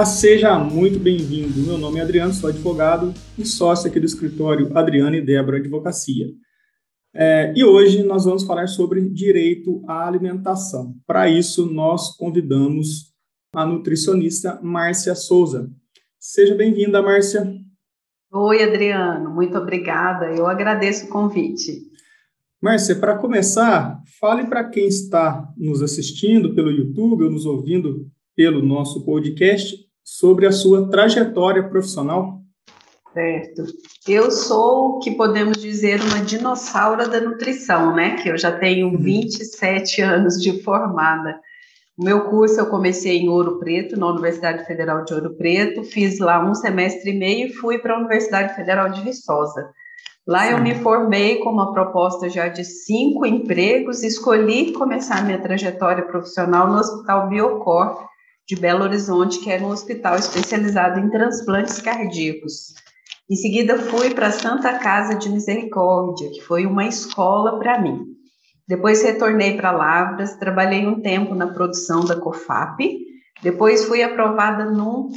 Olá, seja muito bem-vindo. Meu nome é Adriano, sou advogado e sócio aqui do escritório Adriano e Débora Advocacia. É, e hoje nós vamos falar sobre direito à alimentação. Para isso, nós convidamos a nutricionista Márcia Souza. Seja bem-vinda, Márcia. Oi, Adriano, muito obrigada. Eu agradeço o convite. Márcia, para começar, fale para quem está nos assistindo pelo YouTube ou nos ouvindo pelo nosso podcast sobre a sua trajetória profissional. Certo. Eu sou o que podemos dizer uma dinossauro da nutrição, né? Que eu já tenho 27 uhum. anos de formada. O meu curso eu comecei em Ouro Preto, na Universidade Federal de Ouro Preto, fiz lá um semestre e meio e fui para a Universidade Federal de Viçosa. Lá Sim. eu me formei com uma proposta já de cinco empregos, escolhi começar minha trajetória profissional no Hospital Biocor, de Belo Horizonte, que era um hospital especializado em transplantes cardíacos. Em seguida, fui para Santa Casa de Misericórdia, que foi uma escola para mim. Depois retornei para Lavras, trabalhei um tempo na produção da COFAP, depois fui aprovada num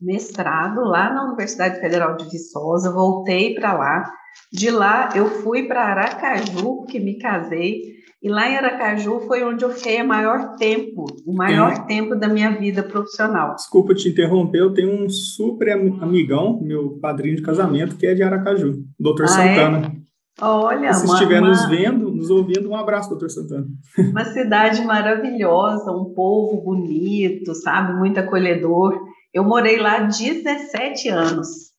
mestrado lá na Universidade Federal de Viçosa, voltei para lá. De lá eu fui para Aracaju, que me casei, e lá em Aracaju foi onde eu fiquei o maior tempo, o maior Tem... tempo da minha vida profissional. Desculpa te interromper, eu tenho um super amigão, meu padrinho de casamento, que é de Aracaju, doutor ah, Santana. É? Olha, Se uma, estiver uma... nos vendo, nos ouvindo, um abraço, doutor Santana. Uma cidade maravilhosa, um povo bonito, sabe, muito acolhedor. Eu morei lá 17 anos.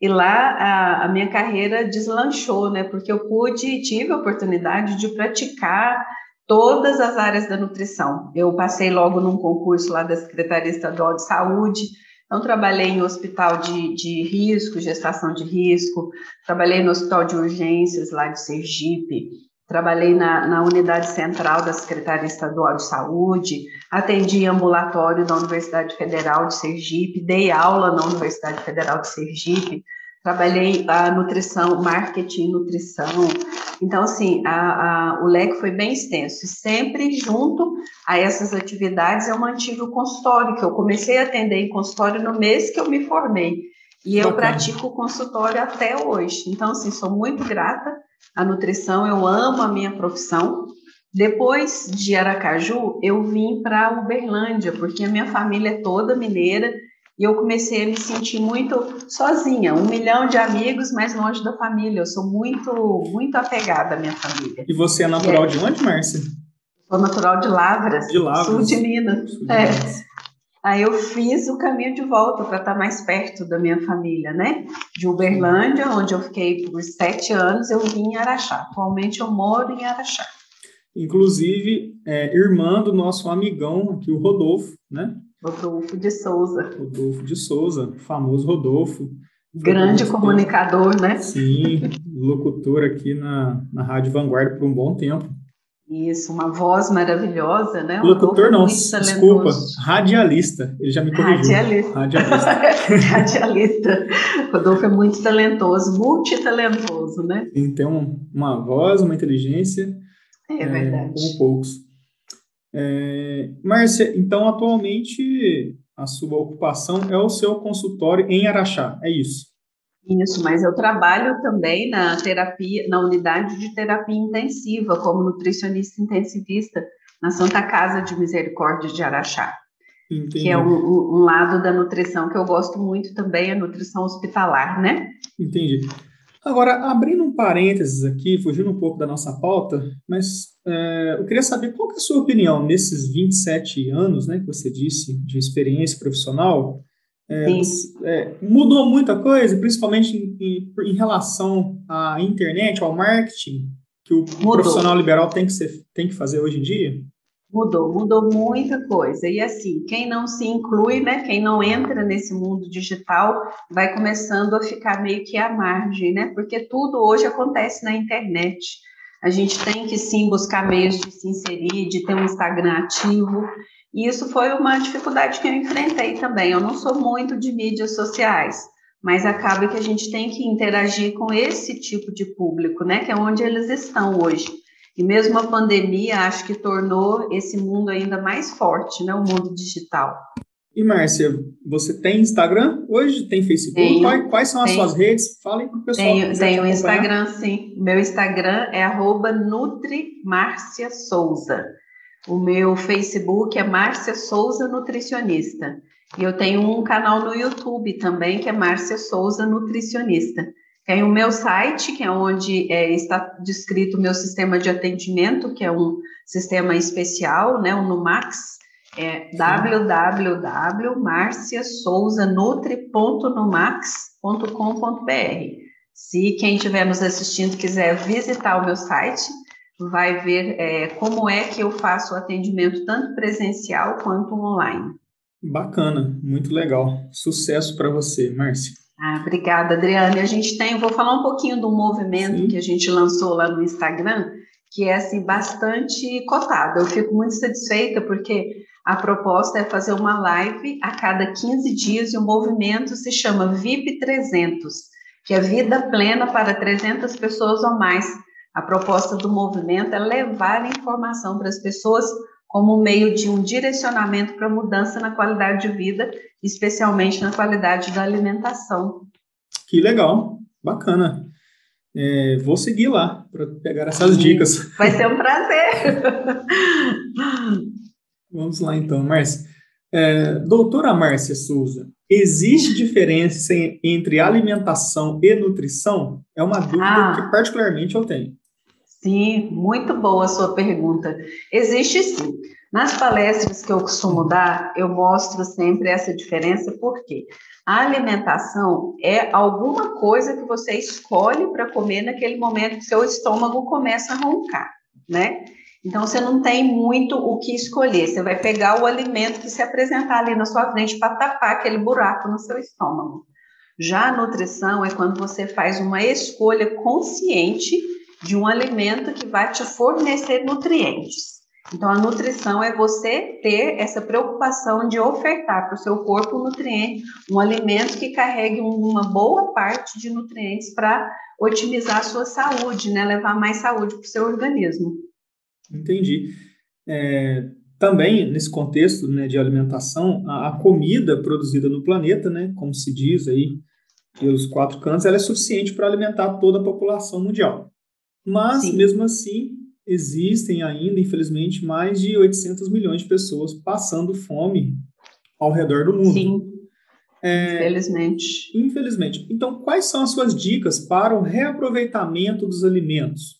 E lá a, a, minha carreira deslanchou, né? Porque eu pude, tive a oportunidade de praticar todas as áreas da nutrição. Eu passei logo num concurso lá da Secretaria Estadual de Saúde, então trabalhei em hospital de, de risco, gestação de risco, trabalhei no hospital de urgências lá de Sergipe, trabalhei na, na unidade central da Secretaria Estadual de Saúde, atendi ambulatório da Universidade Federal de Sergipe, dei aula na Universidade Federal de Sergipe, trabalhei a nutrição, marketing nutrição. Então, assim, a, a, o leque foi bem extenso. E sempre junto a essas atividades eu mantive o consultório, que eu comecei a atender em consultório no mês que eu me formei. E eu pratico o consultório até hoje. Então, assim, sou muito grata à nutrição, eu amo a minha profissão. Depois de Aracaju, eu vim para Uberlândia, porque a minha família é toda mineira e eu comecei a me sentir muito sozinha, um milhão de amigos, mas longe da família. Eu sou muito, muito apegada à minha família. E você é natural é. de onde, Márcia? Sou natural de Lavras, de Lavras. sul de Minas. Sul de é. Aí eu fiz o caminho de volta para estar mais perto da minha família, né? De Uberlândia, onde eu fiquei por sete anos, eu vim em Araxá. Atualmente eu moro em Araxá. Inclusive, é, irmã do nosso amigão aqui, o Rodolfo, né? Rodolfo de Souza. Rodolfo de Souza, famoso Rodolfo. Grande comunicador, tempo. né? Sim, locutor aqui na, na Rádio Vanguarda por um bom tempo. Isso, uma voz maravilhosa, né? Locutor não, desculpa, radialista. Ele já me corrigiu. Radialista. Radialista. radialista. Rodolfo é muito talentoso, multitalentoso, né? Sim, tem um, uma voz, uma inteligência. É, é verdade. Como poucos. É, Márcia, então atualmente a sua ocupação é o seu consultório em Araxá, é isso? Isso, mas eu trabalho também na terapia, na unidade de terapia intensiva, como nutricionista intensivista, na Santa Casa de Misericórdia de Araxá. Entendi. Que é um, um, lado da nutrição que eu gosto muito também, a nutrição hospitalar, né? Entendi. Agora, abrindo um parênteses aqui, fugindo um pouco da nossa pauta, mas é, eu queria saber qual que é a sua opinião nesses 27 anos, né, que você disse, de experiência profissional, é, é, mudou muita coisa, principalmente em, em, em, relação à internet, ao marketing, que o mudou. profissional liberal tem que, ser, tem que fazer hoje em dia? Mudou, mudou muita coisa. E assim, quem não se inclui, né, quem não entra nesse mundo digital, vai começando a ficar meio que à margem, né? Porque tudo hoje acontece na internet. A gente tem que sim buscar meios de se inserir, de ter um Instagram ativo. E isso foi uma dificuldade que eu enfrentei também. Eu não sou muito de mídias sociais, mas acaba que a gente tem que interagir com esse tipo de público, né? Que é onde eles estão hoje. E mesmo a pandemia, acho que tornou esse mundo ainda mais forte, né? O mundo digital. E Márcia, você tem Instagram hoje? Tem Facebook? Tenho, quais, quais, são as tenho. suas redes? Falem para o pessoal. Tenho, tenho Instagram, sim. Meu Instagram é arroba Souza. O meu Facebook é Márcia Souza Nutricionista. E eu tenho um canal no YouTube também, que é Márcia Souza Nutricionista. Tem o meu site, que é onde é, está descrito o meu sistema de atendimento, que é um sistema especial, né, o Numax, é www.marciasouzanutri.numax.com.br. Se quem estiver nos assistindo quiser visitar o meu site, vai ver é, como é que eu faço o atendimento tanto presencial quanto online. Bacana, muito legal. Sucesso para você, Márcia. Ah, obrigada, Adriane. A gente tem, vou falar um pouquinho do movimento Sim. que a gente lançou lá no Instagram, que é assim bastante cotado. Eu fico muito satisfeita porque a proposta é fazer uma live a cada 15 dias e o movimento se chama VIP 300, que é vida plena para 300 pessoas ou mais. A proposta do movimento é levar informação para as pessoas como meio de um direcionamento para mudança na qualidade de vida, especialmente na qualidade da alimentação. Que legal, bacana. É, vou seguir lá para pegar essas dicas. Vai ser um prazer. Vamos lá então, Márcia. É, doutora Márcia Souza, existe diferença entre alimentação e nutrição? É uma dúvida ah. que particularmente eu tenho. Sim, muito boa a sua pergunta. Existe sim. Nas palestras que eu costumo dar, eu mostro sempre essa diferença, porque a alimentação é alguma coisa que você escolhe para comer naquele momento que seu estômago começa a roncar, né? Então você não tem muito o que escolher. Você vai pegar o alimento que se apresentar ali na sua frente para tapar aquele buraco no seu estômago. Já a nutrição é quando você faz uma escolha consciente de um alimento que vai te fornecer nutrientes. Então, a nutrição é você ter essa preocupação de ofertar para o seu corpo um nutriente, um alimento que carregue uma boa parte de nutrientes para otimizar a sua saúde, né? levar mais saúde para o seu organismo. Entendi. É, também, nesse contexto né, de alimentação, a, a, comida produzida no planeta, né, como se diz aí pelos quatro cantos, ela é suficiente para alimentar toda a população mundial. Mas, Sim. mesmo assim, existem ainda, infelizmente, mais de 800 milhões de pessoas passando fome ao redor do mundo. Sim. É, infelizmente. Infelizmente. Então, quais são as suas dicas para o reaproveitamento dos alimentos?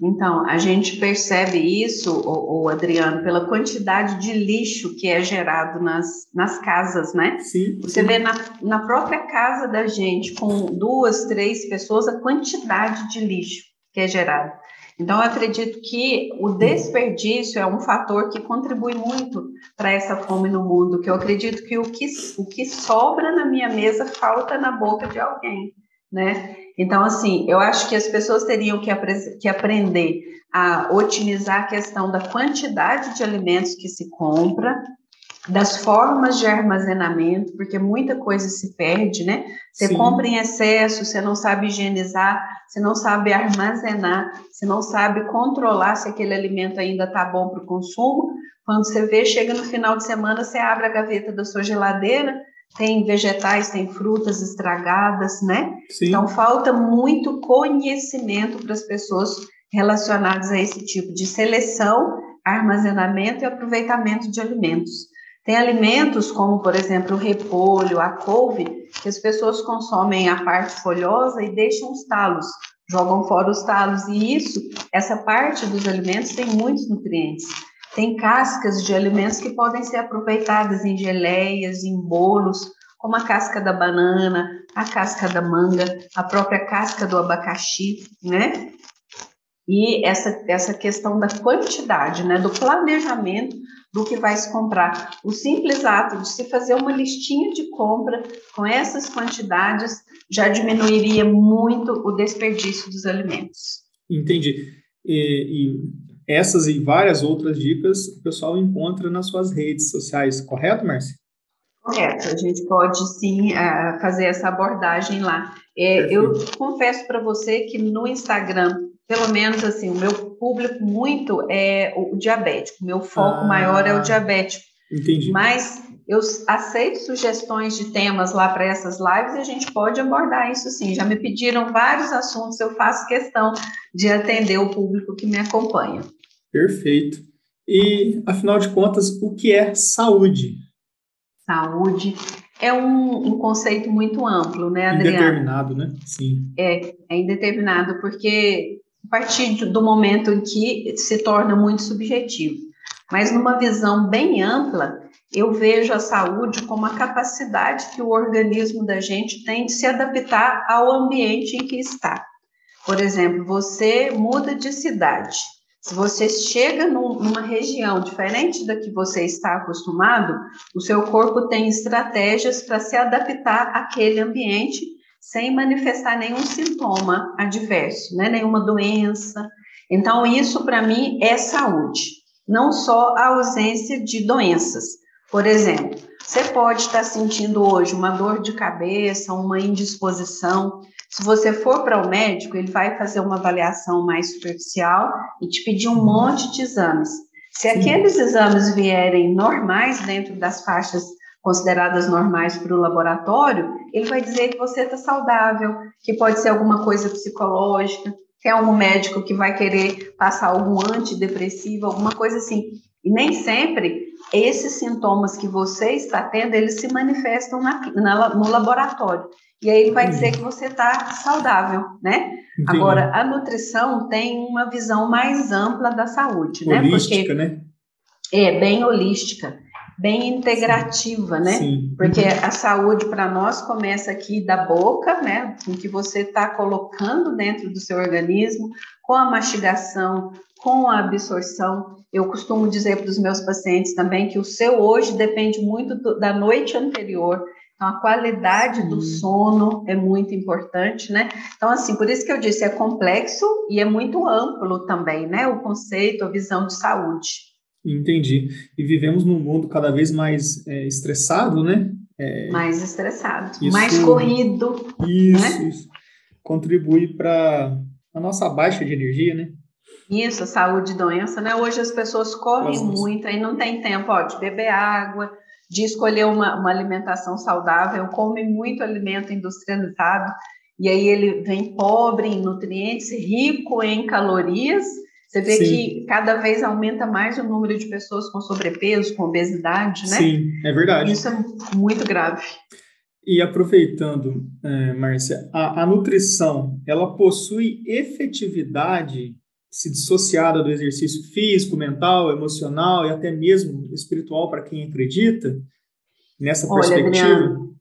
Então, a gente percebe isso, o, Adriano, pela quantidade de lixo que é gerado nas, nas casas, né? Sim. Você sim. vê na, na própria casa da gente, com duas, três pessoas, a quantidade de lixo que é gerado. Então, eu acredito que o desperdício é um fator que contribui muito para essa fome no mundo, que eu acredito que o que, o que sobra na minha mesa falta na boca de alguém, né? Então, assim, eu acho que as pessoas teriam que, que aprender a otimizar a questão da quantidade de alimentos que se compra, das formas de armazenamento, porque muita coisa se perde, né? Você Sim. compra em excesso, você não sabe higienizar, você não sabe armazenar, você não sabe controlar se aquele alimento ainda está bom para o consumo. Quando você vê, chega no final de semana, você abre a gaveta da sua geladeira, tem vegetais, tem frutas estragadas, né? Sim. Então falta muito conhecimento para as pessoas relacionadas a esse tipo de seleção, armazenamento e aproveitamento de alimentos. Tem alimentos como, por exemplo, o repolho, a couve, que as pessoas consomem a parte folhosa e deixam os talos, jogam fora os talos. E isso, essa parte dos alimentos tem muitos nutrientes. Tem cascas de alimentos que podem ser aproveitadas em geleias, em bolos, como a casca da banana, a casca da manga, a própria casca do abacaxi, né? E essa, essa questão da quantidade, né, do planejamento do que vai se comprar. O simples ato de se fazer uma listinha de compra com essas quantidades já diminuiria muito o desperdício dos alimentos. Entendi. E, e essas e várias outras dicas o pessoal encontra nas suas redes sociais, correto, Márcia? Correto, a gente pode sim uh, fazer essa abordagem lá. É, eu confesso para você que no Instagram pelo menos assim, o meu público muito é o diabético, meu foco ah, maior é o diabético. Entendi. Mas eu aceito sugestões de temas lá para essas lives e a gente pode abordar isso sim. Já me pediram vários assuntos, eu faço questão de atender o público que me acompanha. Perfeito. E, afinal de contas, o que é saúde? Saúde é um, um conceito muito amplo, né, Adriana? Indeterminado, né? Sim. É, é indeterminado, porque partir do momento em que se torna muito subjetivo. Mas numa visão bem ampla, eu vejo a saúde como a capacidade que o organismo da gente tem de se adaptar ao ambiente em que está. Por exemplo, você muda de cidade. Se você chega num, numa região diferente da que você está acostumado, o seu corpo tem estratégias para se adaptar àquele ambiente sem manifestar nenhum sintoma adverso, né? nenhuma doença. Então, isso para mim é saúde, não só a ausência de doenças. Por exemplo, você pode estar sentindo hoje uma dor de cabeça, uma indisposição, se você for para o médico, ele vai fazer uma avaliação mais superficial e te pedir um monte de exames. Se Sim. aqueles exames vierem normais dentro das faixas consideradas normais para o laboratório, ele vai dizer que você está saudável, que pode ser alguma coisa psicológica, que é um médico que vai querer passar algum antidepressivo, alguma coisa assim. E nem sempre esses sintomas que você está tendo, eles se manifestam na, na, no laboratório. E aí ele vai dizer que você está saudável, né? Entendi. Agora, a nutrição tem uma visão mais ampla da saúde, né? Holística, Porque né? É, bem holística, bem integrativa, né? Sim. Porque uhum. a saúde para nós começa aqui da boca, né? Com que você está colocando dentro do seu organismo, com a mastigação, com a absorção. Eu costumo dizer para os meus pacientes também que o seu hoje depende muito do, da noite anterior. Então, a qualidade do sono é muito importante, né? Então, assim, por isso que eu disse, é complexo e é muito amplo também, né? O conceito, a visão de saúde. Entendi. E vivemos num mundo cada vez mais é, estressado, né? É, mais estressado, isso, mais corrido. Isso, né? isso. Contribui para a nossa baixa de energia, né? Isso, saúde e doença, né? Hoje as pessoas correm Nossa. muito e não tem tempo ó, de beber água, de escolher uma, uma alimentação saudável, come muito alimento industrializado, e aí ele vem pobre em nutrientes, rico em calorias. Você vê Sim. que cada vez aumenta mais o número de pessoas com sobrepeso, com obesidade, né? Sim, é verdade. Isso é muito grave. E aproveitando, é, Márcia, a, a nutrição, ela possui efetividade se dissociada do exercício físico, mental, emocional e até mesmo espiritual para quem acredita nessa Olha, perspectiva? Adriano,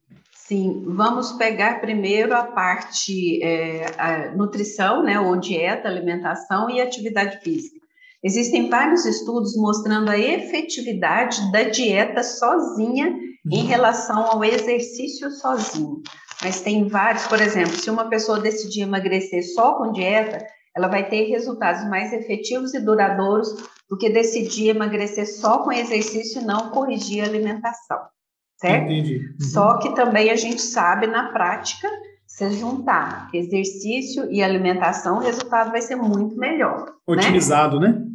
sim, vamos pegar primeiro a parte é, a nutrição, né, ou dieta, alimentação e atividade física. Existem vários estudos mostrando a efetividade da dieta sozinha uhum. em relação ao exercício sozinho. Mas tem vários, por exemplo, se uma pessoa decidir emagrecer só com dieta, ela vai ter resultados mais efetivos e duradouros do que decidir emagrecer só com exercício e não corrigir a alimentação, certo? Entendi. Uhum. Só que também a gente sabe na prática, se juntar exercício e alimentação, o resultado vai ser muito melhor. Né? Otimizado, né? né?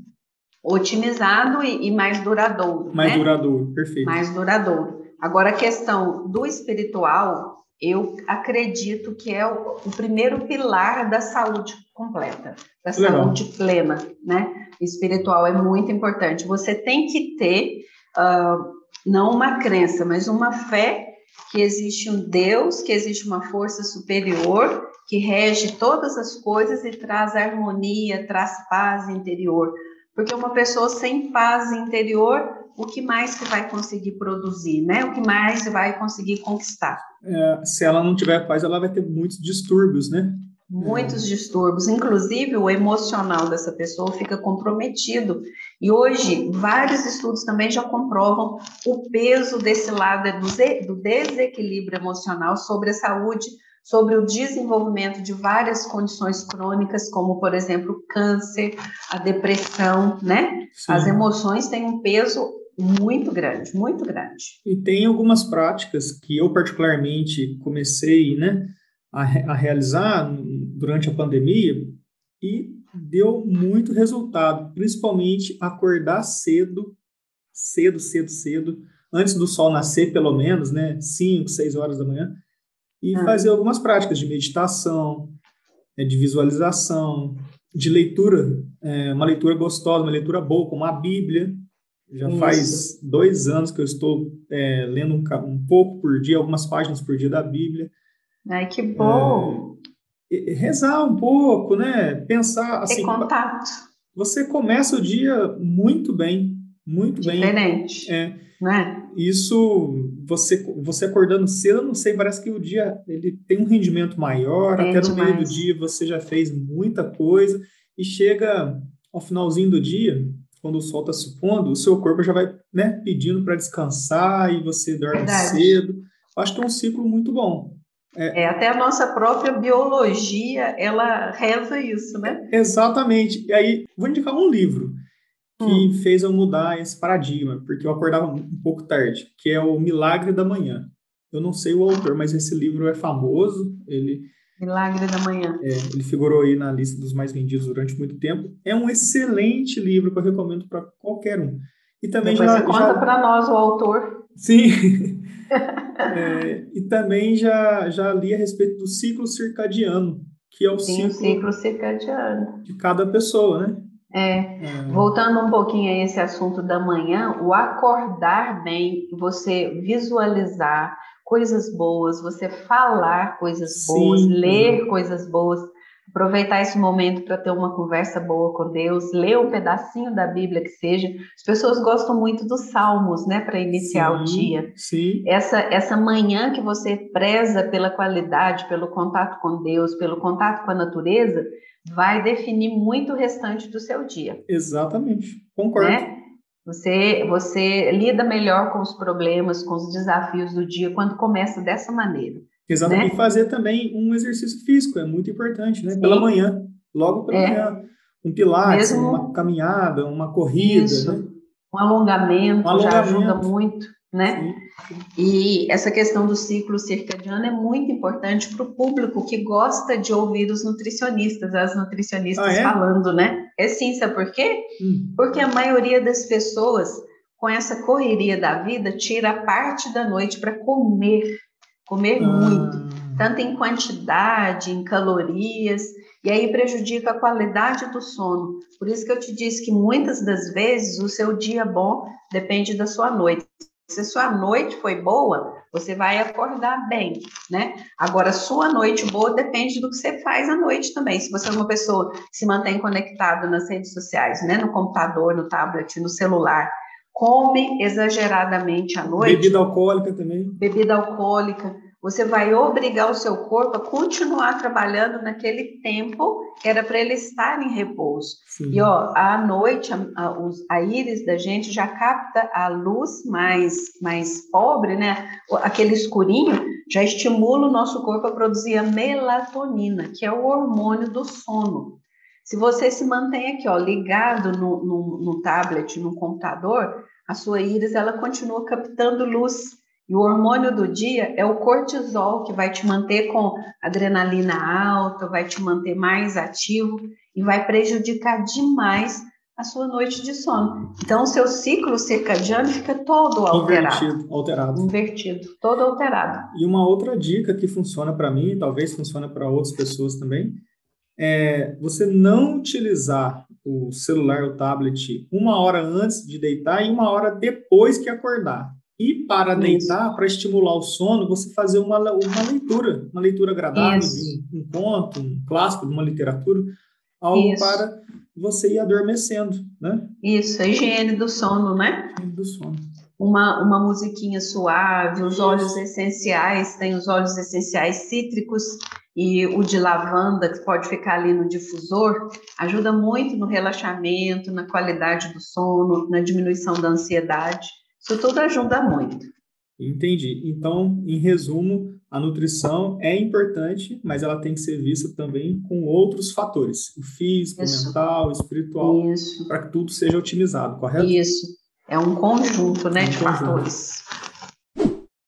Otimizado e, e, mais duradouro. Mais né? duradouro, perfeito. Mais duradouro. Agora, a questão do espiritual, eu acredito que é o, o primeiro pilar da saúde completa, da Legal. saúde plena, né? Espiritual é muito importante. Você tem que ter uh, não uma crença, mas uma fé que existe um Deus, que existe uma força superior que rege todas as coisas e traz harmonia, traz paz interior. Porque uma pessoa sem paz interior, o que mais que vai conseguir produzir, né? O que mais vai conseguir conquistar? É, se ela não tiver paz, ela vai ter muitos distúrbios, né? Muitos é. distúrbios, inclusive o emocional dessa pessoa fica comprometido. E hoje, vários estudos também já comprovam o peso desse lado do desequilíbrio emocional sobre a saúde, sobre o desenvolvimento de várias condições crônicas, como, por exemplo, o câncer, a depressão, né? Sim. As emoções têm um peso muito grande, muito grande. E tem algumas práticas que eu particularmente comecei, né, a, a realizar durante a pandemia e deu muito resultado, principalmente acordar cedo, cedo, cedo, cedo, antes do sol nascer, pelo menos, né? 5, 6 horas da manhã. E ah. fazer algumas práticas de meditação, é, de visualização, de leitura, é, uma leitura gostosa, uma leitura boa, como a Bíblia. Já Isso. faz dois anos que eu estou é, lendo um, um, pouco por dia, algumas páginas por dia da Bíblia. Ai, que bom! É, rezar um pouco, né? Pensar assim. Ter contato. Você começa o dia muito bem, muito Diferente, bem. Diferente. É. Né? Isso, você, você acordando cedo, eu não sei, parece que o dia ele tem um rendimento maior, até no meio do dia você já fez muita coisa, e chega ao finalzinho do dia, quando o sol está se pondo, o seu corpo já vai né, pedindo para descansar e você dorme Verdade. cedo. Acho que é um ciclo muito bom. É, é, até a nossa própria biologia, ela reza isso, né? Exatamente. E aí, vou indicar um livro que hum. fez eu mudar esse paradigma, porque eu acordava um pouco tarde, que é o Milagre da Manhã. Eu não sei o autor, mas esse livro é famoso. Ele Milagre da Manhã. É, ele figurou aí na lista dos mais vendidos durante muito tempo. É um excelente livro que eu recomendo para qualquer um. E também Depois já, você conta já... para nós o autor. Sim. é, e também já, já li a respeito do ciclo circadiano, que é o Sim, ciclo, ciclo circadiano de cada pessoa, né? É, é, voltando um pouquinho a esse assunto da manhã, o acordar bem, você visualizar coisas boas, você falar coisas Sim. boas, ler coisas boas, aproveitar esse momento para ter uma conversa boa com Deus, ler um pedacinho da Bíblia que seja. As pessoas gostam muito dos salmos, né, para iniciar sim, o dia. Sim. Essa essa manhã que você preza pela qualidade, pelo contato com Deus, pelo contato com a natureza, vai definir muito o restante do seu dia. Exatamente. Concordo. Né? Você, você lida melhor com os problemas, com os desafios do dia quando começa dessa maneira. Exatamente. Né? E fazer também um exercício físico é muito importante, né? Sim. Pela manhã, logo pela é. manhã. Um pilates, Mesmo... uma caminhada, uma corrida, Isso. né? Um alongamento, um alongamento, já ajuda muito né? E essa questão do ciclo circadiano é muito importante para o público que gosta de ouvir os nutricionistas, as nutricionistas ah, é? falando, né? É sim, sabe por quê? Hum. Porque a maioria das pessoas, com essa correria da vida, tira parte da noite para comer, comer ah. muito, tanto em quantidade, em calorias, e aí prejudica a qualidade do sono. Por isso que eu te disse que muitas das vezes o seu dia bom depende da sua noite. Se sua noite foi boa, você vai acordar bem, né? Agora, sua noite boa depende do que você faz à noite também. Se você é uma pessoa que se mantém conectada nas redes sociais, né? No computador, no tablet, no celular, come exageradamente à noite. Bebida alcoólica também. Bebida alcoólica você vai obrigar o seu corpo a continuar trabalhando naquele tempo que era para ele estar em repouso. Sim. E ó, à noite a, a, a, íris da gente já capta a luz mais mais pobre, né? Aquele escurinho já estimula o nosso corpo a produzir a melatonina, que é o hormônio do sono. Se você se mantém aqui, ó, ligado no, no, no tablet, no computador, a sua íris ela continua captando luz e o hormônio do dia é o cortisol, que vai te manter com adrenalina alta, vai te manter mais ativo e vai prejudicar demais a sua noite de sono. Então, o seu ciclo circadiano fica todo alterado. Invertido, alterado. Invertido, todo alterado. E uma outra dica que funciona para mim, talvez funcione para outras pessoas também, é você não utilizar o celular ou tablet uma hora antes de deitar e uma hora depois que acordar. E para Isso. deitar, para estimular o sono, você fazer uma, uma leitura, uma leitura agradável, um, um, conto, um clássico de uma literatura, algo Isso. para você ir adormecendo, né? Isso, a higiene do sono, né? Higiene do sono. Uma, uma musiquinha suave, os óleos essenciais, tem os óleos essenciais cítricos e o de lavanda, que pode ficar ali no difusor, ajuda muito no relaxamento, na qualidade do sono, na diminuição da ansiedade. Isso tudo ajuda muito. Entendi. Então, em resumo, a nutrição é importante, mas ela tem que ser vista também com outros fatores, o físico, o mental, o espiritual, para que tudo seja otimizado, correto? Isso. É um conjunto, né, um de conjunto. fatores.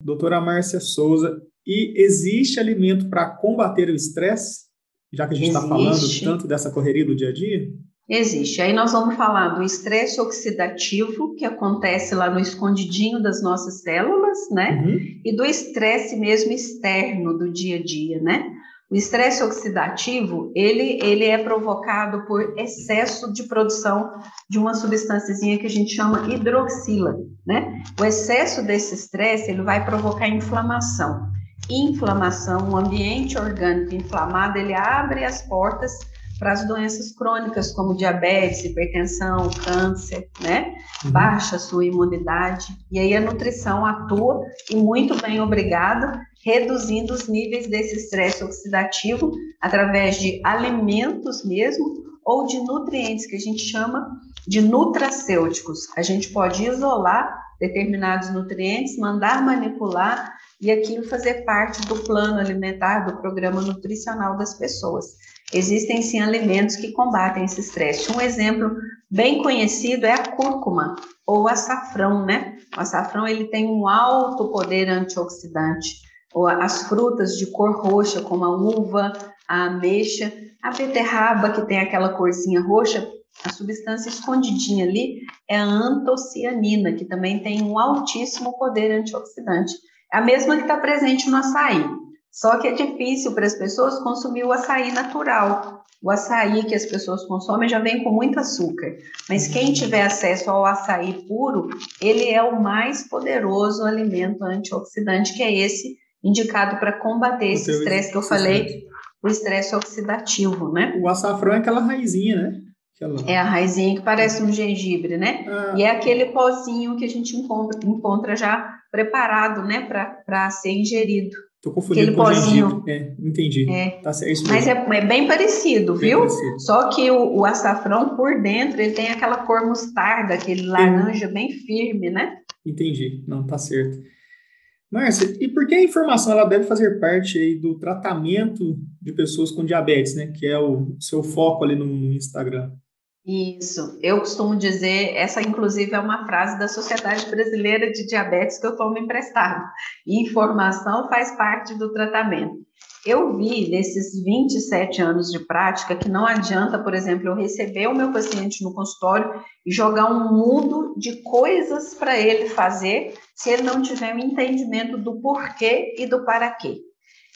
Doutora Márcia Souza, e existe alimento para combater o estresse? Já que a gente está falando tanto dessa correria do dia a dia? Existe. Aí nós vamos falar do estresse oxidativo, que acontece lá no escondidinho das nossas células, né? Uhum. E do estresse mesmo externo do dia a dia, né? O estresse oxidativo, ele, ele é provocado por excesso de produção de uma substânciazinha que a gente chama hidroxila, né? O excesso desse estresse, ele vai provocar inflamação. Inflamação, um ambiente orgânico inflamado, ele abre as portas para as doenças crônicas como diabetes, hipertensão, câncer, né? Uhum. Baixa a sua imunidade. E aí a nutrição atua e muito bem obrigado, reduzindo os níveis desse estresse oxidativo através de alimentos mesmo ou de nutrientes que a gente chama de nutracêuticos. A gente pode isolar determinados nutrientes, mandar manipular e aquilo fazer parte do plano alimentar, do programa nutricional das pessoas. Existem sim alimentos que combatem esse estresse. Um exemplo bem conhecido é a cúrcuma ou açafrão, né? O açafrão ele tem um alto poder antioxidante. Ou as frutas de cor roxa, como a uva, a ameixa, a beterraba que tem aquela corzinha roxa, a substância escondidinha ali é a antocianina, que também tem um altíssimo poder antioxidante. É a mesma que está presente no açaí. Só que é difícil para as pessoas consumir o açaí natural. O açaí que as pessoas consomem já vem com muito açúcar. Mas quem tiver acesso ao açaí puro, ele é o mais poderoso alimento antioxidante, que é esse indicado para combater esse estresse que eu falei, o estresse oxidativo, né? O açafrão é aquela raizinha, né? É a raizinha que parece um gengibre, né? Ah. E é aquele pozinho que a gente encontra, encontra já preparado, né, para ser ingerido. Tô confundindo com pozinho. gengibre. É, entendi. É. Tá, é Mas é, é, bem parecido, bem viu? Parecido. Só que o, o, açafrão por dentro, ele tem aquela cor mostarda, aquele laranja bem firme, né? Entendi. Não, tá certo. Márcia, e por que a informação ela deve fazer parte aí do tratamento de pessoas com diabetes, né? Que é o seu foco ali no Instagram. Isso, eu costumo dizer, essa inclusive é uma frase da Sociedade Brasileira de Diabetes que eu tomo emprestado. Informação faz parte do tratamento. Eu vi nesses 27 anos de prática que não adianta, por exemplo, eu receber o meu paciente no consultório e jogar um mundo de coisas para ele fazer se ele não tiver um entendimento do porquê e do para quê.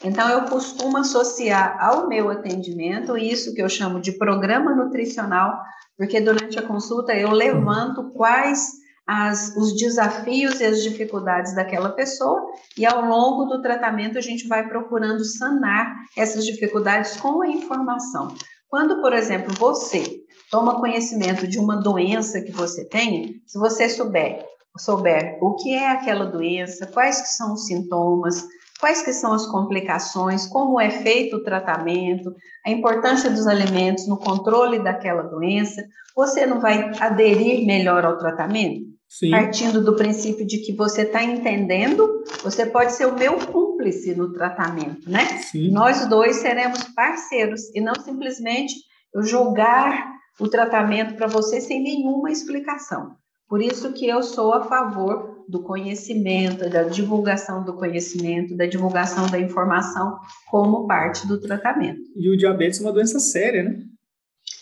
Então, eu costumo associar ao meu atendimento isso que eu chamo de programa nutricional, porque durante a consulta eu levanto quais as, os desafios e as dificuldades daquela pessoa, e ao longo do tratamento a gente vai procurando sanar essas dificuldades com a informação. Quando, por exemplo, você toma conhecimento de uma doença que você tem, se você souber, souber o que é aquela doença, quais que são os sintomas, quais que são as complicações, como é feito o tratamento, a importância dos alimentos no controle daquela doença, você não vai aderir melhor ao tratamento? Sim. Partindo do princípio de que você está entendendo, você pode ser o meu cúmplice no tratamento, né? Sim. Nós dois seremos parceiros e não simplesmente eu julgar o tratamento para você sem nenhuma explicação. Por isso que eu sou a favor do conhecimento, da divulgação do conhecimento, da divulgação da informação como parte do tratamento. E o diabetes é uma doença séria, né?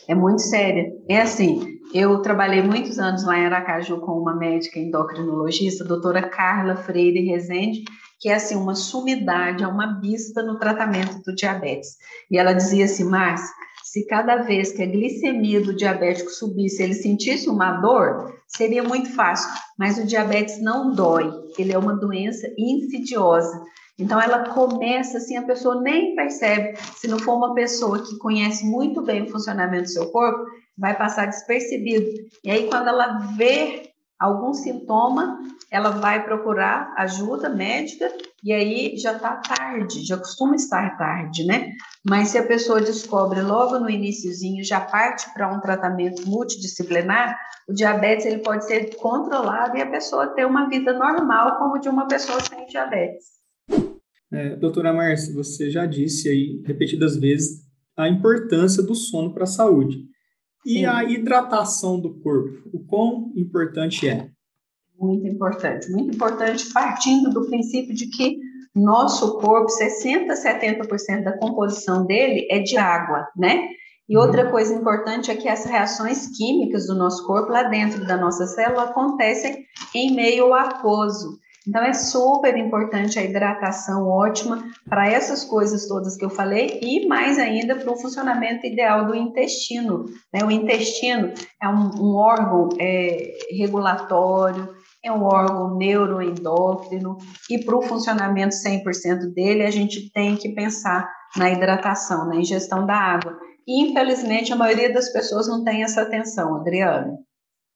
É muito séria. É assim, eu trabalhei muitos anos lá em Aracaju com uma médica endocrinologista, doutora Carla Freire Rezende, que é assim uma sumidade, é uma bista no tratamento do diabetes. E ela dizia assim, Márcia, se cada vez que a glicemia do diabético subisse, ele sentisse uma dor, seria muito fácil. Mas o diabetes não dói, ele é uma doença insidiosa. Então ela começa assim, a pessoa nem percebe. Se não for uma pessoa que conhece muito bem o funcionamento do seu corpo, vai passar despercebido. E aí quando ela vê algum sintoma, ela vai procurar ajuda médica e aí já está tarde, já costuma estar tarde, né? Mas se a pessoa descobre logo no iníciozinho, já parte para um tratamento multidisciplinar, o diabetes ele pode ser controlado e a pessoa ter uma vida normal como de uma pessoa sem diabetes. É, doutora Márcia, você já disse aí repetidas vezes a importância do sono para a saúde. E Sim. a hidratação do corpo, o quão importante é? Muito importante, muito importante, partindo do princípio de que nosso corpo, 60% a 70% da composição dele é de água, né? E outra coisa importante é que as reações químicas do nosso corpo, lá dentro da nossa célula, acontecem em meio aquoso. Então, é super importante a hidratação ótima para essas coisas todas que eu falei e mais ainda para o funcionamento ideal do intestino. Né? O intestino é um, um órgão é, regulatório, é um órgão neuroendócrino e para o funcionamento 100% dele, a gente tem que pensar na hidratação, na ingestão da água. E, infelizmente, a maioria das pessoas não tem essa atenção, Adriano.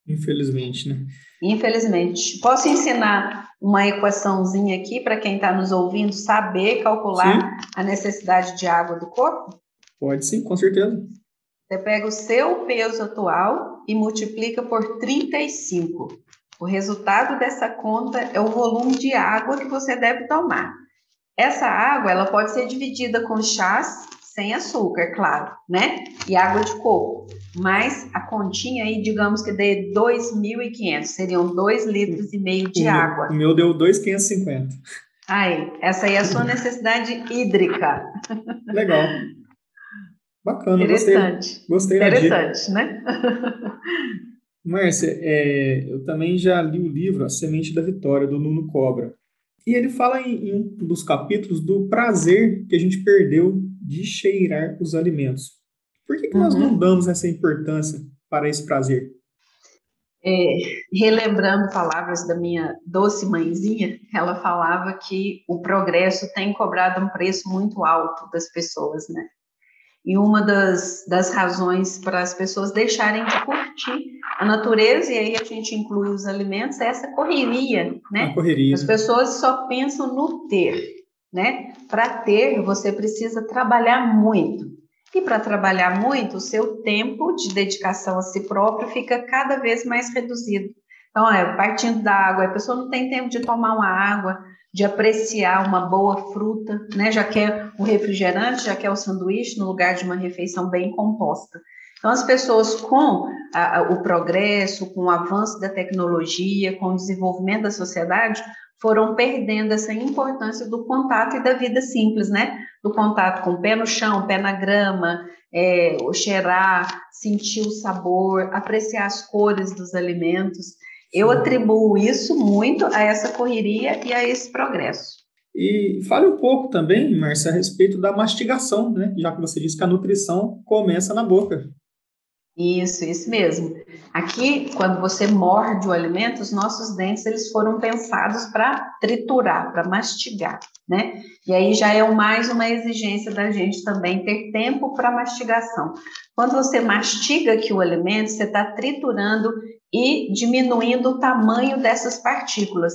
Infelizmente, né? Infelizmente. Posso ensinar uma equaçãozinha aqui para quem está nos ouvindo saber calcular sim. a necessidade de água do corpo? Pode sim, com certeza. Você pega o seu peso atual e multiplica por 35. O resultado dessa conta é o volume de água que você deve tomar. Essa água ela pode ser dividida com chás sem açúcar, claro, né? E água de coco. Mas a continha aí, digamos que dê 2.500, seriam 2 litros e meio de o água. o meu deu 2.550. Aí, essa aí é a sua necessidade hídrica. Legal. Bacana, Interessante. gostei. Gostei Interessante, né? Márcia, é, eu também já li o livro A Semente da Vitória, do Nuno Cobra. E ele fala em, em um dos capítulos do prazer que a gente perdeu de cheirar os alimentos. Por que, que nós não uhum. damos essa importância para esse prazer? É, relembrando palavras da minha doce mãezinha, ela falava que o progresso tem cobrado um preço muito alto das pessoas, né? E uma das, das razões para as pessoas deixarem de curtir a natureza, e aí a gente inclui os alimentos, é essa correria, né? A correria. As pessoas só pensam no ter né? Para ter, você precisa trabalhar muito. E para trabalhar muito, o seu tempo de dedicação a si próprio fica cada vez mais reduzido. Então, é, partindo da água, a pessoa não tem tempo de tomar uma água, de apreciar uma boa fruta, né? Já quer o refrigerante, já quer o sanduíche no lugar de uma refeição bem composta. Então, as pessoas com a, o progresso, com o avanço da tecnologia, com o desenvolvimento da sociedade, foram perdendo essa importância do contato e da vida simples, né? Do contato com o pé no chão, pé na grama, é, cheirar, sentir o sabor, apreciar as cores dos alimentos. Eu atribuo isso muito a essa correria e a esse progresso. E fale um pouco também, Márcia, a respeito da mastigação, né? Já que você disse que a nutrição começa na boca. Isso, isso mesmo. Aqui, quando você morde o alimento, os nossos dentes eles foram pensados para triturar, para mastigar, né? E aí já é mais uma exigência da gente também ter tempo para mastigação. Quando você mastiga aqui o alimento, você está triturando e diminuindo o tamanho dessas partículas.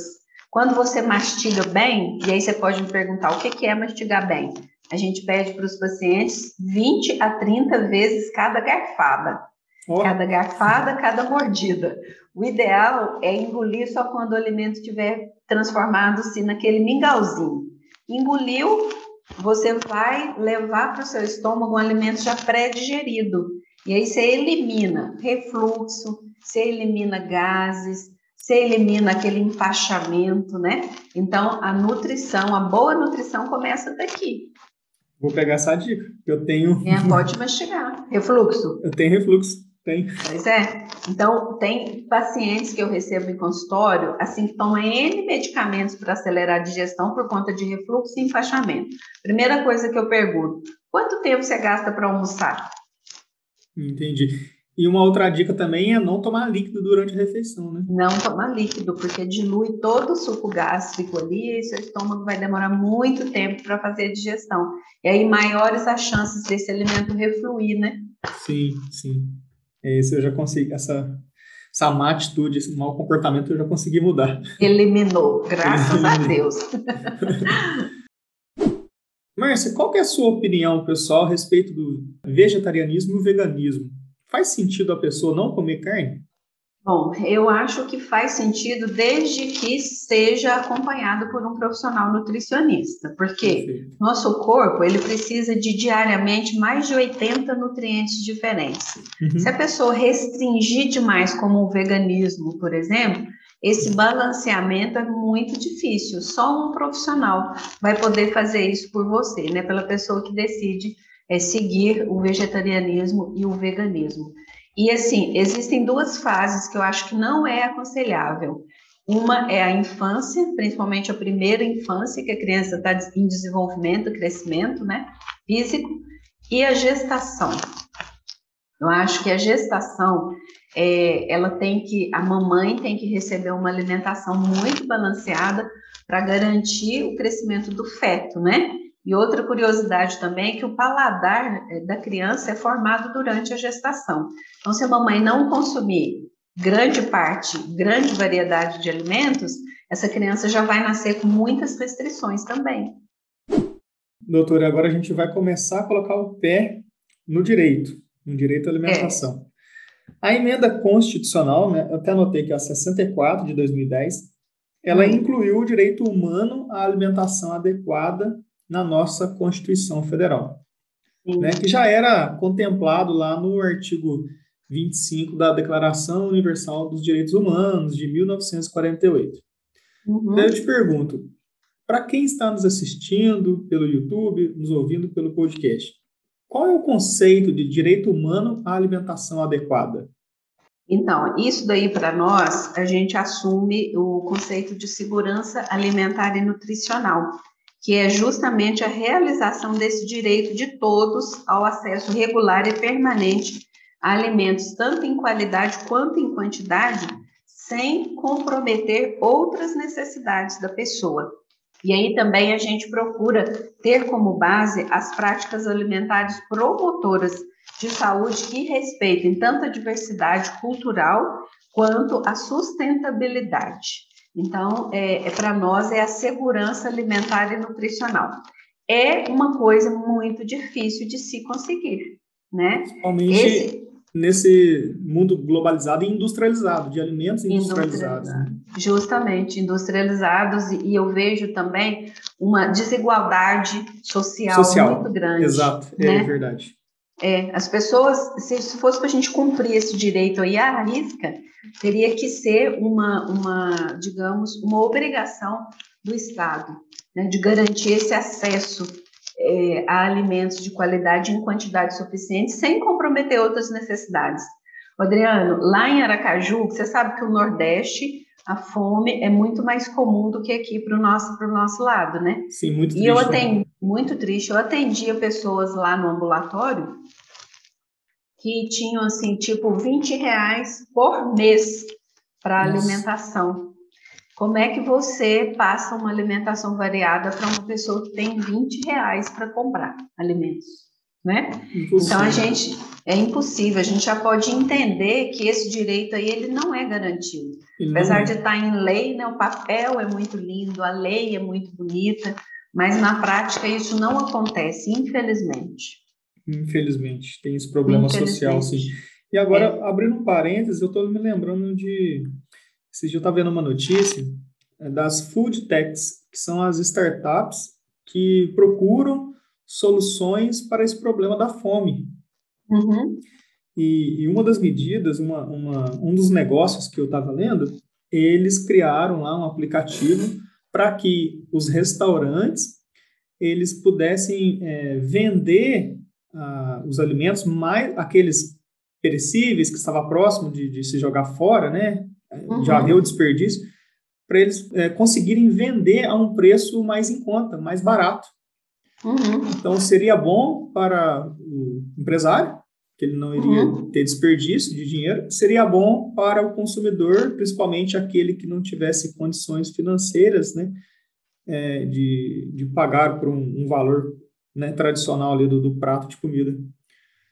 Quando você mastiga bem, e aí você pode me perguntar o que é mastigar bem? A gente pede para os pacientes 20 a 30 vezes cada garfada. Oh. Cada garfada, cada mordida. O ideal é engolir só quando o alimento estiver transformado-se naquele mingauzinho. Engoliu, você vai levar para o seu estômago um alimento já pré-digerido. E aí você elimina refluxo, você elimina gases, você elimina aquele empachamento, né? Então, a nutrição, a boa nutrição começa daqui. Vou pegar essa dica, que eu tenho. É, pode mastigar. Refluxo? Eu tenho refluxo. Tem. Pois é. Então, tem pacientes que eu recebo em consultório, assim, que tomam N medicamentos para acelerar a digestão por conta de refluxo e enfaixamento. Primeira coisa que eu pergunto: quanto tempo você gasta para almoçar? Entendi. E uma outra dica também é não tomar líquido durante a refeição, né? Não tomar líquido, porque dilui todo o suco gástrico ali e seu estômago vai demorar muito tempo para fazer a digestão. E aí, maiores as chances desse alimento refluir, né? Sim, sim. Esse eu já consegui, essa, essa má atitude, esse mau comportamento eu já consegui mudar. Eliminou, graças a Deus. Márcia, qual é a sua opinião, pessoal, a respeito do vegetarianismo e o veganismo? Faz sentido a pessoa não comer carne? Bom, eu acho que faz sentido desde que seja acompanhado por um profissional nutricionista, porque nosso corpo ele precisa de diariamente mais de 80 nutrientes diferentes. Uhum. Se a pessoa restringir demais, como o veganismo, por exemplo, esse balanceamento é muito difícil. Só um profissional vai poder fazer isso por você, né? Pela pessoa que decide é seguir o vegetarianismo e o veganismo. E assim, existem duas fases que eu acho que não é aconselhável. Uma é a infância, principalmente a primeira infância, que a criança está em desenvolvimento, crescimento, né, físico, e a gestação. Eu acho que a gestação, é, ela tem que, a mamãe tem que receber uma alimentação muito balanceada para garantir o crescimento do feto, né? E outra curiosidade também é que o paladar é, da criança é formado durante a gestação. Então, se a mamãe não consumir grande parte, grande variedade de alimentos, essa criança já vai nascer com muitas restrições também. Doutora, agora a gente vai começar a colocar o pé no direito, no direito à alimentação. É. A emenda constitucional, né, eu até anotei que é a 64 de 2010, ela hum. incluiu o direito humano à alimentação adequada na nossa Constituição Federal, né, que já era contemplado lá no artigo 25 da Declaração Universal dos Direitos Humanos de 1948. Uhum. Daí eu te pergunto, para quem está nos assistindo pelo YouTube, nos ouvindo pelo podcast, qual é o conceito de direito humano à alimentação adequada? Então, isso daí para nós, a gente assume o conceito de segurança alimentar e nutricional, que é justamente a realização desse direito de todos ao acesso regular e permanente a alimentos, tanto em qualidade quanto em quantidade, sem comprometer outras necessidades da pessoa. E aí também a gente procura ter como base as práticas alimentares promotoras de saúde que respeitem tanto a diversidade cultural quanto a sustentabilidade. Então, é, é para nós é a segurança alimentar e nutricional. É uma coisa muito difícil de se conseguir, né? Principalmente Esse, nesse mundo globalizado e industrializado, de alimentos industrializados. Né? Justamente, industrializados, e eu vejo também uma desigualdade social, social. muito grande. Exato, é né? é verdade. É, as pessoas, se fosse para a gente cumprir esse direito aí à risca, teria que ser uma, uma digamos, uma obrigação do Estado, né, de garantir esse acesso é, a alimentos de qualidade em quantidade suficiente, sem comprometer outras necessidades. Adriano, lá em Aracaju, você sabe que o Nordeste, a fome é muito mais comum do que aqui para o nosso, nosso lado, né? Sim, muito triste. E eu né? atendi, muito triste, eu atendia pessoas lá no ambulatório que tinham, assim, tipo, 20 reais por mês para alimentação. Como é que você passa uma alimentação variada para uma pessoa que tem 20 reais para comprar alimentos? Né? Então a gente é impossível, a gente já pode entender que esse direito aí ele não é garantido. Ele Apesar de estar em lei, né, o papel é muito lindo, a lei é muito bonita, mas na prática isso não acontece, infelizmente. Infelizmente, tem esse problema social, sim. E agora, é. abrindo um parênteses, eu estou me lembrando de esse dia eu estava vendo uma notícia é, das food techs, que são as startups que procuram soluções para esse problema da fome. Uhum. E, e, uma das medidas, uma, uma, um dos negócios que eu estava lendo, eles criaram lá um aplicativo para que os restaurantes eles pudessem é, vender ah, os alimentos mais aqueles perecíveis que estava próximo de, de se jogar fora, né? uhum. já havia o desperdício, para eles é, conseguirem vender a um preço mais em conta, mais barato. Uhum. Então, seria bom para o empresário, que ele não iria uhum. ter desperdício de dinheiro, seria bom para o consumidor, principalmente aquele que não tivesse condições financeiras né, é, de, de pagar por um, um valor né, tradicional ali do, do, prato de comida.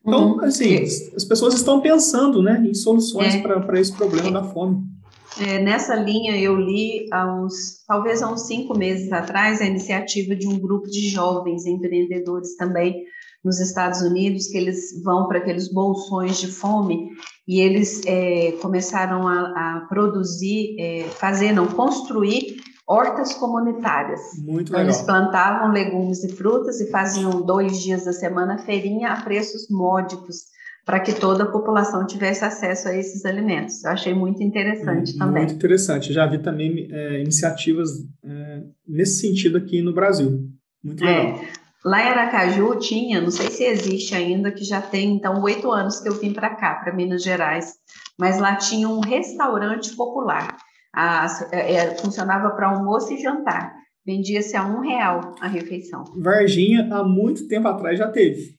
Então, uhum. assim, as pessoas estão pensando né, em soluções é. para esse problema da fome. É, nessa linha, eu li há uns, talvez há uns cinco meses atrás, a iniciativa de um grupo de jovens empreendedores também nos Estados Unidos, que eles vão para aqueles bolsões de fome e eles é, começaram a, a produzir, é, fazer, não, construir hortas comunitárias. Muito então, legal. Eles plantavam legumes e frutas e faziam dois dias da semana feirinha a preços módicos para que toda a população tivesse acesso a esses alimentos. Eu achei muito interessante muito também. Muito interessante. Já vi também é, iniciativas é, nesse sentido aqui no Brasil. Muito legal. É. Lá em Aracaju tinha, não sei se existe ainda, que já tem então oito anos que eu vim para cá, para Minas Gerais, mas lá tinha um restaurante popular. A, é, é, funcionava para almoço e jantar. Vendia-se a um real a refeição. Varginha, há muito tempo atrás, já teve.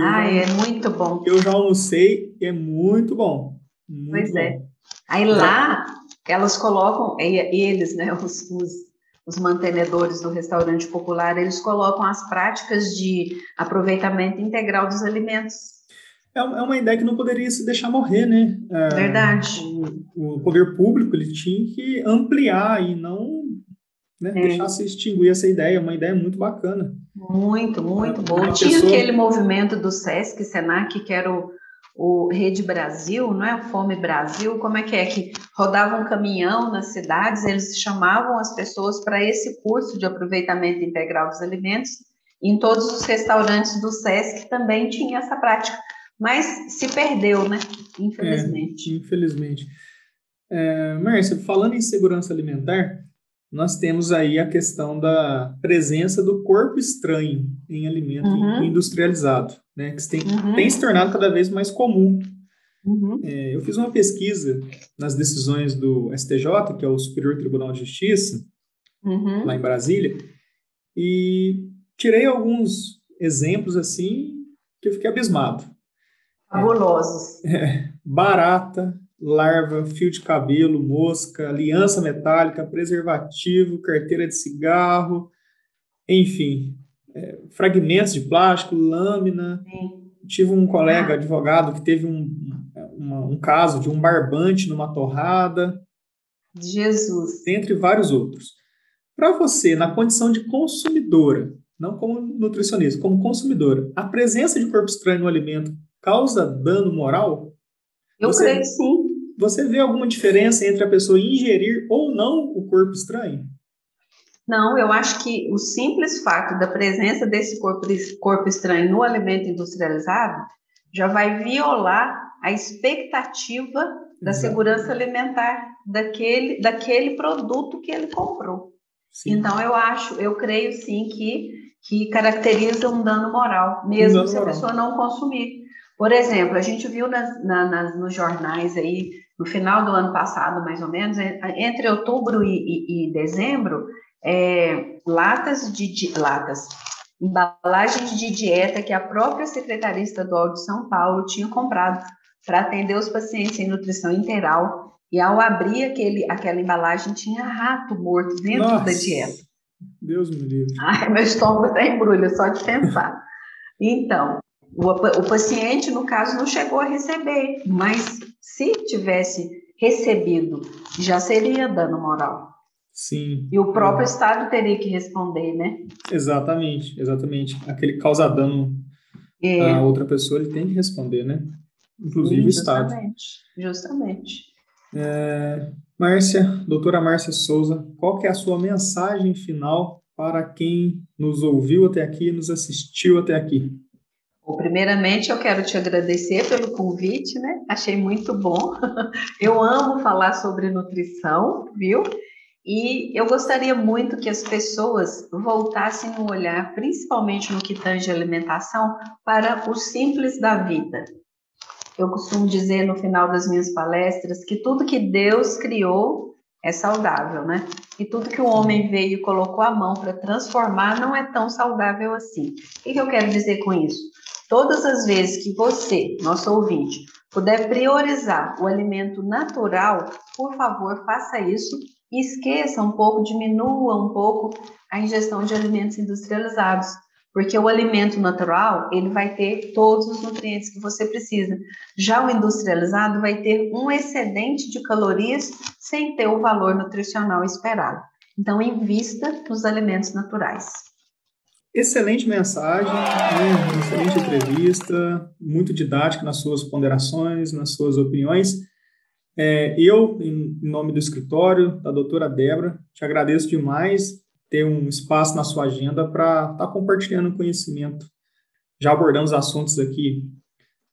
Ah, já, é muito bom. Eu já almocei, é muito bom. Muito pois bom. é. Aí lá, elas colocam, eles, né, os, os os mantenedores do restaurante popular, eles colocam as práticas de aproveitamento integral dos alimentos. É, é uma ideia que não poderia se deixar morrer, né? É, Verdade. O, o, poder público ele tinha que ampliar e não né, é. deixar se extinguir essa ideia. É uma ideia muito bacana. Muito, muito boa. Tinha pessoa... aquele movimento do SESC, SENAC, que era o o Rede Brasil, não é? Fome Brasil, como é que é? Que rodava um caminhão nas cidades, eles chamavam as pessoas para esse curso de aproveitamento integral dos alimentos. Em todos os restaurantes do SESC também tinha essa prática, mas se perdeu, né? Infelizmente. É, infelizmente. É, Márcia, falando em segurança alimentar, nós temos aí a questão da presença do corpo estranho em alimento uhum. industrializado, né, que tem, uhum. tem, se tornado cada vez mais comum. Uhum. É, eu fiz uma pesquisa nas decisões do STJ, que é o Superior Tribunal de Justiça, uhum. lá em Brasília, e tirei alguns exemplos assim que eu fiquei abismado. Fabulosos. É, barata, larva, fio de cabelo, mosca, aliança metálica, preservativo, carteira de cigarro, enfim, é, fragmentos de plástico, lâmina. Sim. Tive um colega ah. advogado que teve um, uma, um caso de um barbante numa torrada. Jesus. Entre vários outros. Para você, na condição de consumidora, não como nutricionista, como consumidora, a presença de corpo estranho no alimento causa dano moral? Eu você, creio que sim. Você vê alguma diferença entre a pessoa ingerir ou não o corpo estranho? Não, eu acho que o simples fato da presença desse corpo, corpo estranho no alimento industrializado já vai violar a expectativa da Exato. segurança alimentar daquele, daquele produto que ele comprou. Sim. Então, eu acho, eu creio sim que, que caracteriza um dano moral, mesmo um dano se a moral. pessoa não consumir. Por exemplo, a gente viu nas, na, nas, nos jornais aí, no final do ano passado, mais ou menos, entre outubro e, e, e dezembro, é, latas de, de, latas, embalagens de dieta que a própria Secretaria Estadual de São Paulo tinha comprado para atender os pacientes em nutrição integral. E ao abrir aquele, aquela embalagem, tinha rato morto dentro Nossa, da dieta. Deus me livre. Ai, meu estômago está embrulha só de pensar. Então, o, o paciente, no caso, não chegou a receber, mas se tivesse recebido, já seria dano moral. Sim. E o próprio é. Estado teria que responder, né? Exatamente, exatamente. Aquele causa dano é. a outra pessoa, ele tem que responder, né? Inclusive Sim, o Estado. Justamente, justamente. É, Márcia, doutora Márcia Souza, qual que é a sua mensagem final para quem nos ouviu até aqui, nos assistiu até aqui? Bom, primeiramente, eu quero te agradecer pelo convite, né? Achei muito bom. Eu amo falar sobre nutrição, viu? E eu gostaria muito que as pessoas voltassem o olhar, principalmente no que tange alimentação, para o simples da vida. Eu costumo dizer no final das minhas palestras que tudo que Deus criou é saudável, né? E tudo que o homem veio e colocou a mão para transformar não é tão saudável assim. O que eu quero dizer com isso? Todas as vezes que você, nosso ouvinte, puder priorizar o alimento natural, por favor, faça isso e esqueça um pouco, diminua um pouco a ingestão de alimentos industrializados, porque o alimento natural, ele vai ter todos os nutrientes que você precisa. Já o industrializado vai ter um excedente de calorias sem ter o valor nutricional esperado. Então, invista nos alimentos naturais. Excelente mensagem, né? excelente entrevista, muito didática nas suas ponderações, nas suas opiniões. É, eu, em nome do escritório, da doutora Débora, te agradeço demais ter um espaço na sua agenda para estar tá compartilhando conhecimento. Já abordamos assuntos aqui,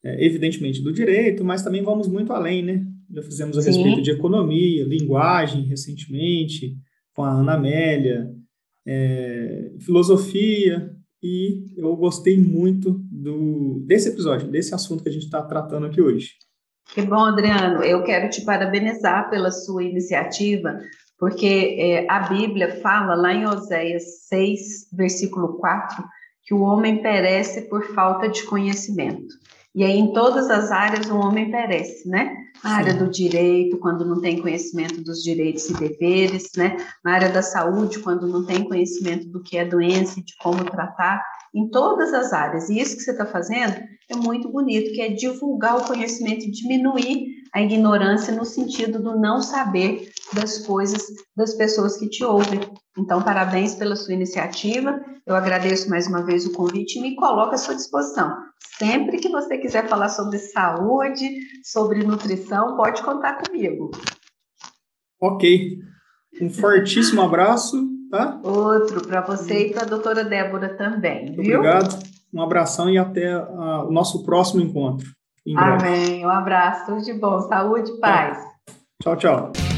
é, evidentemente, do direito, mas também vamos muito além, né? Já fizemos a Sim. respeito de economia, linguagem recentemente, com a Ana Amélia, é, filosofia e eu gostei muito do, desse episódio, desse assunto que a gente está tratando aqui hoje. Que bom, Adriano. Eu quero te parabenizar pela sua iniciativa, porque é, a Bíblia fala lá em Oséias 6, versículo 4, que o homem perece por falta de conhecimento. E aí, em todas as áreas, o homem perece, né? Na área do direito, quando não tem conhecimento dos direitos e deveres, né? Na área da saúde, quando não tem conhecimento do que é doença e de como tratar, em todas as áreas. E isso que você está fazendo é muito bonito, que é divulgar o conhecimento e diminuir a ignorância no sentido do não saber das coisas das pessoas que te ouvem. Então, parabéns pela sua iniciativa. Eu agradeço mais uma vez o convite e me coloco à sua disposição. Sempre que você quiser falar sobre saúde, sobre nutrição, pode contar comigo. Ok. Um fortíssimo abraço, tá? Outro para você e para a doutora Débora também, viu? Obrigado. Um abração e até uh, o nosso próximo encontro. Amém. Um abraço, tudo de bom. Saúde, paz. Tchau, tchau.